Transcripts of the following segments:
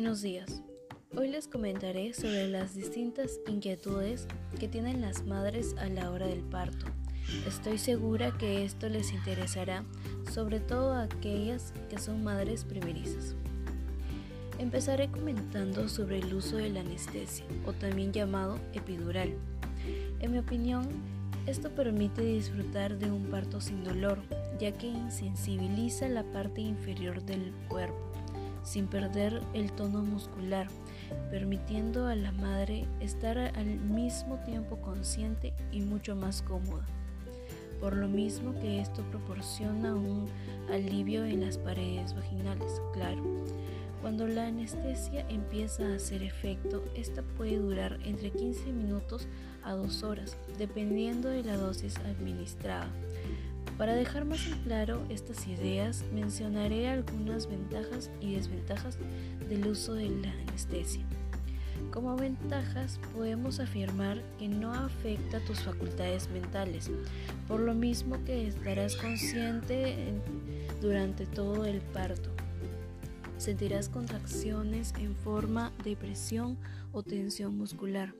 Buenos días. Hoy les comentaré sobre las distintas inquietudes que tienen las madres a la hora del parto. Estoy segura que esto les interesará, sobre todo a aquellas que son madres primerizas. Empezaré comentando sobre el uso de la anestesia, o también llamado epidural. En mi opinión, esto permite disfrutar de un parto sin dolor, ya que insensibiliza la parte inferior del cuerpo sin perder el tono muscular, permitiendo a la madre estar al mismo tiempo consciente y mucho más cómoda. Por lo mismo que esto proporciona un alivio en las paredes vaginales, claro. Cuando la anestesia empieza a hacer efecto, esta puede durar entre 15 minutos a 2 horas, dependiendo de la dosis administrada. Para dejar más en claro estas ideas, mencionaré algunas ventajas y desventajas del uso de la anestesia. Como ventajas podemos afirmar que no afecta tus facultades mentales, por lo mismo que estarás consciente durante todo el parto. Sentirás contracciones en forma de presión o tensión muscular,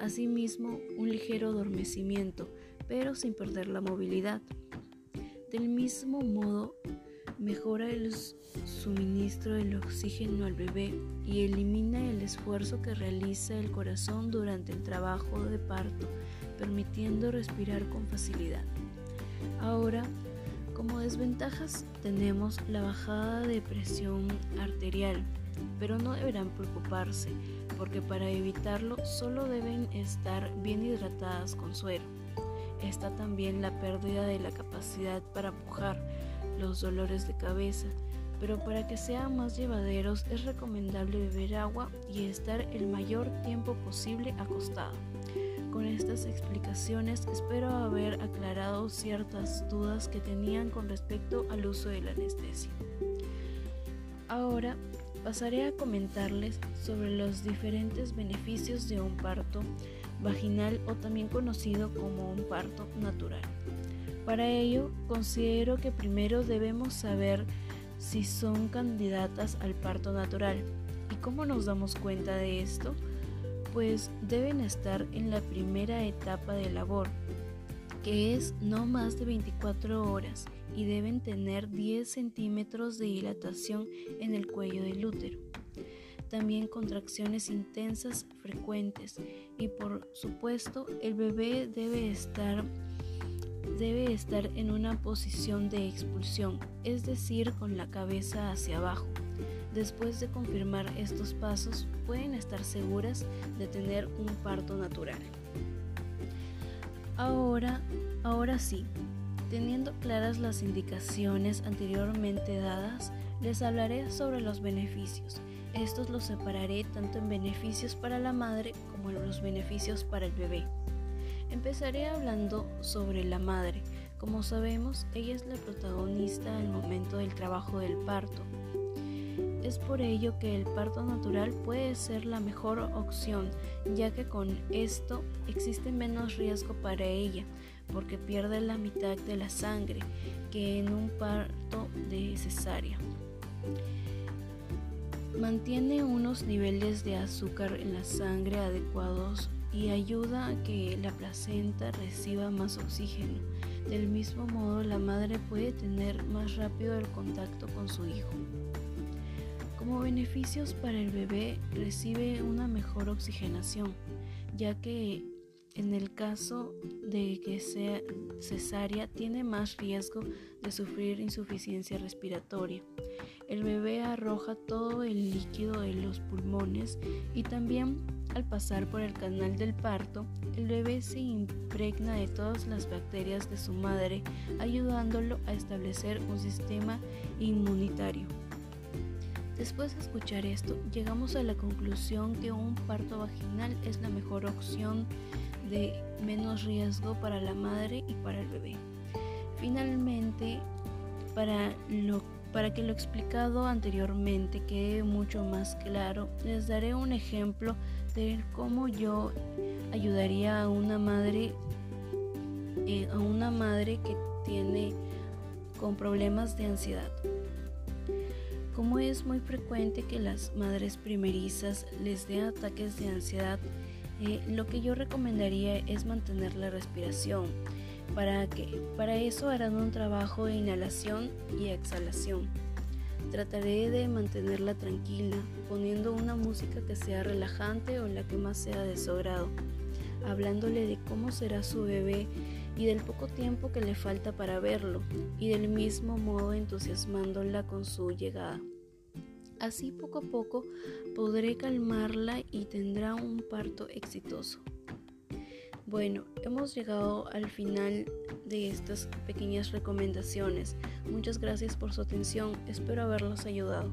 asimismo un ligero adormecimiento, pero sin perder la movilidad. Del mismo modo, mejora el suministro del oxígeno al bebé y elimina el esfuerzo que realiza el corazón durante el trabajo de parto, permitiendo respirar con facilidad. Ahora, como desventajas tenemos la bajada de presión arterial, pero no deberán preocuparse porque para evitarlo solo deben estar bien hidratadas con suero está también la pérdida de la capacidad para pujar, los dolores de cabeza, pero para que sean más llevaderos es recomendable beber agua y estar el mayor tiempo posible acostado. Con estas explicaciones espero haber aclarado ciertas dudas que tenían con respecto al uso de la anestesia. Ahora pasaré a comentarles sobre los diferentes beneficios de un parto vaginal o también conocido como un parto natural. Para ello, considero que primero debemos saber si son candidatas al parto natural. ¿Y cómo nos damos cuenta de esto? Pues deben estar en la primera etapa de labor, que es no más de 24 horas, y deben tener 10 centímetros de dilatación en el cuello del útero también contracciones intensas frecuentes y por supuesto el bebé debe estar debe estar en una posición de expulsión, es decir, con la cabeza hacia abajo. Después de confirmar estos pasos, pueden estar seguras de tener un parto natural. Ahora, ahora sí, teniendo claras las indicaciones anteriormente dadas, les hablaré sobre los beneficios estos los separaré tanto en beneficios para la madre como en los beneficios para el bebé. Empezaré hablando sobre la madre. Como sabemos, ella es la protagonista al momento del trabajo del parto. Es por ello que el parto natural puede ser la mejor opción, ya que con esto existe menos riesgo para ella, porque pierde la mitad de la sangre que en un parto de cesárea. Mantiene unos niveles de azúcar en la sangre adecuados y ayuda a que la placenta reciba más oxígeno. Del mismo modo, la madre puede tener más rápido el contacto con su hijo. Como beneficios para el bebé, recibe una mejor oxigenación, ya que en el caso de que sea cesárea tiene más riesgo de sufrir insuficiencia respiratoria. El bebé arroja todo el líquido de los pulmones y también al pasar por el canal del parto, el bebé se impregna de todas las bacterias de su madre, ayudándolo a establecer un sistema inmunitario. Después de escuchar esto, llegamos a la conclusión que un parto vaginal es la mejor opción de menos riesgo para la madre y para el bebé. Finalmente, para, que lo explicado anteriormente quede mucho más claro, les daré un ejemplo de cómo yo ayudaría a una madre eh, a una madre que tiene con problemas de ansiedad. Como es muy frecuente que las madres primerizas les den ataques de ansiedad, eh, lo que yo recomendaría es mantener la respiración. Para, que, para eso harán un trabajo de inhalación y exhalación. Trataré de mantenerla tranquila, poniendo una música que sea relajante o la que más sea de su agrado, hablándole de cómo será su bebé y del poco tiempo que le falta para verlo, y del mismo modo entusiasmándola con su llegada. Así poco a poco podré calmarla y tendrá un parto exitoso. Bueno, hemos llegado al final de estas pequeñas recomendaciones. Muchas gracias por su atención, espero haberlos ayudado.